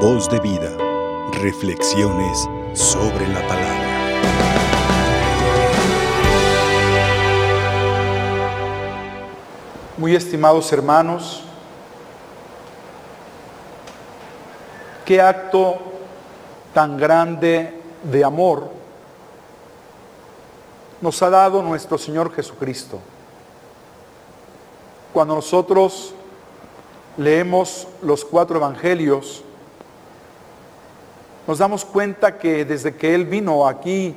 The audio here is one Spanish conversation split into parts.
Voz de vida. Reflexiones sobre la palabra. Muy estimados hermanos, qué acto tan grande de amor nos ha dado nuestro Señor Jesucristo. Cuando nosotros leemos los cuatro evangelios, nos damos cuenta que desde que Él vino aquí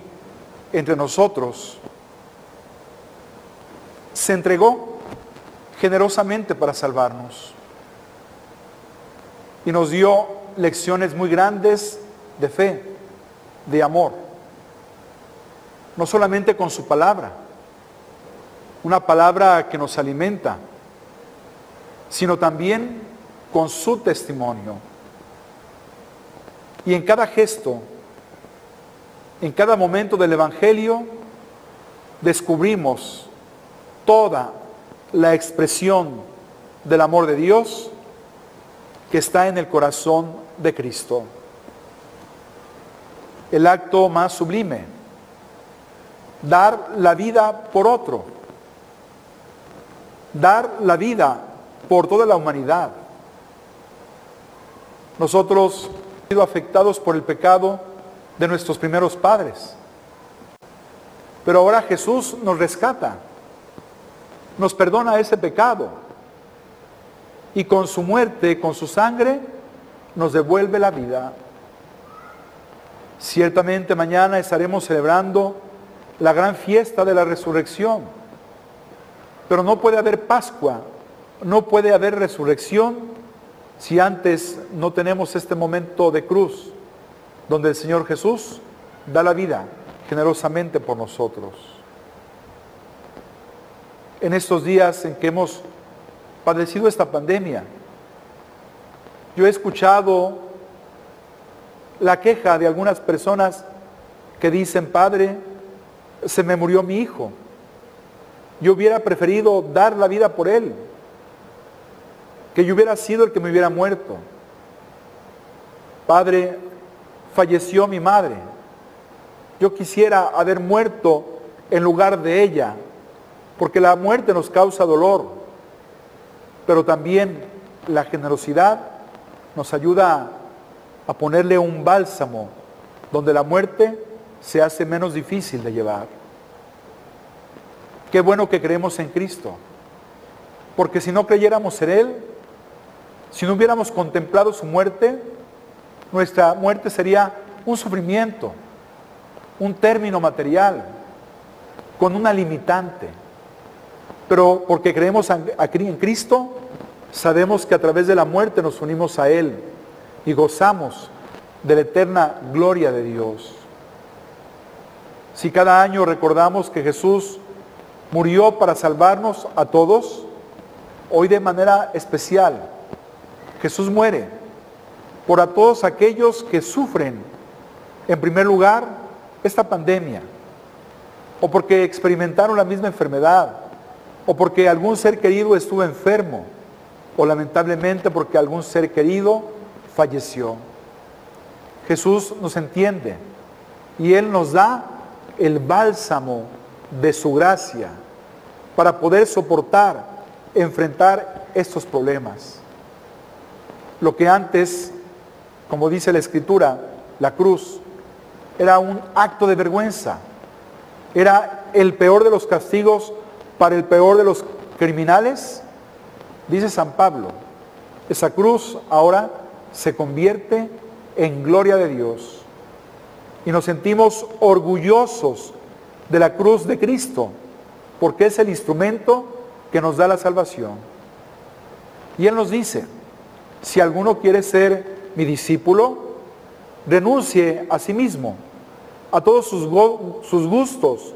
entre nosotros, se entregó generosamente para salvarnos. Y nos dio lecciones muy grandes de fe, de amor. No solamente con su palabra, una palabra que nos alimenta, sino también con su testimonio. Y en cada gesto, en cada momento del Evangelio, descubrimos toda la expresión del amor de Dios que está en el corazón de Cristo. El acto más sublime, dar la vida por otro, dar la vida por toda la humanidad. Nosotros sido afectados por el pecado de nuestros primeros padres. Pero ahora Jesús nos rescata, nos perdona ese pecado y con su muerte, con su sangre, nos devuelve la vida. Ciertamente mañana estaremos celebrando la gran fiesta de la resurrección, pero no puede haber Pascua no puede haber resurrección si antes no tenemos este momento de cruz, donde el Señor Jesús da la vida generosamente por nosotros. En estos días en que hemos padecido esta pandemia, yo he escuchado la queja de algunas personas que dicen, Padre, se me murió mi hijo. Yo hubiera preferido dar la vida por él que yo hubiera sido el que me hubiera muerto. Padre, falleció mi madre. Yo quisiera haber muerto en lugar de ella, porque la muerte nos causa dolor, pero también la generosidad nos ayuda a ponerle un bálsamo donde la muerte se hace menos difícil de llevar. Qué bueno que creemos en Cristo, porque si no creyéramos en Él, si no hubiéramos contemplado su muerte, nuestra muerte sería un sufrimiento, un término material, con una limitante. Pero porque creemos en Cristo, sabemos que a través de la muerte nos unimos a Él y gozamos de la eterna gloria de Dios. Si cada año recordamos que Jesús murió para salvarnos a todos, hoy de manera especial Jesús muere por a todos aquellos que sufren, en primer lugar, esta pandemia, o porque experimentaron la misma enfermedad, o porque algún ser querido estuvo enfermo, o lamentablemente porque algún ser querido falleció. Jesús nos entiende y Él nos da el bálsamo de su gracia para poder soportar, enfrentar estos problemas. Lo que antes, como dice la escritura, la cruz, era un acto de vergüenza. Era el peor de los castigos para el peor de los criminales. Dice San Pablo, esa cruz ahora se convierte en gloria de Dios. Y nos sentimos orgullosos de la cruz de Cristo, porque es el instrumento que nos da la salvación. Y Él nos dice, si alguno quiere ser mi discípulo, renuncie a sí mismo, a todos sus, sus gustos,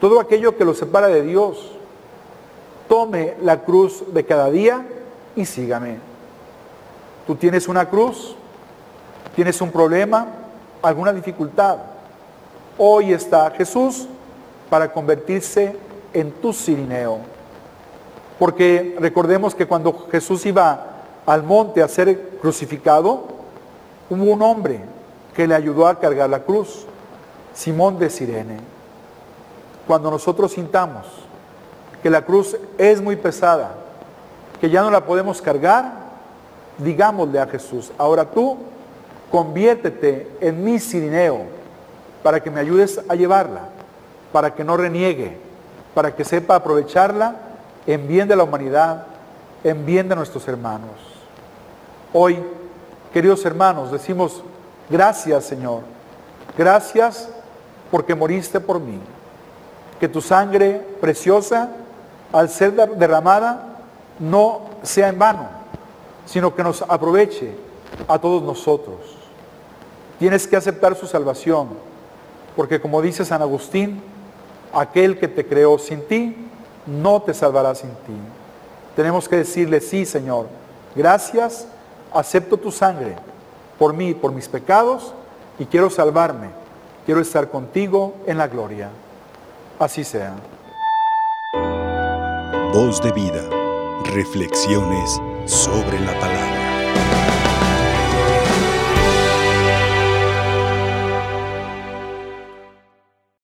todo aquello que lo separa de Dios. Tome la cruz de cada día y sígame. Tú tienes una cruz, tienes un problema, alguna dificultad. Hoy está Jesús para convertirse en tu sirineo. Porque recordemos que cuando Jesús iba al monte a ser crucificado, hubo un hombre que le ayudó a cargar la cruz, Simón de Sirene. Cuando nosotros sintamos que la cruz es muy pesada, que ya no la podemos cargar, digámosle a Jesús, ahora tú conviértete en mi sirineo para que me ayudes a llevarla, para que no reniegue, para que sepa aprovecharla en bien de la humanidad, en bien de nuestros hermanos. Hoy, queridos hermanos, decimos, gracias Señor, gracias porque moriste por mí, que tu sangre preciosa, al ser derramada, no sea en vano, sino que nos aproveche a todos nosotros. Tienes que aceptar su salvación, porque como dice San Agustín, aquel que te creó sin ti, no te salvará sin ti. Tenemos que decirle, sí Señor, gracias, acepto tu sangre por mí, por mis pecados, y quiero salvarme, quiero estar contigo en la gloria. Así sea. Voz de vida, reflexiones sobre la palabra.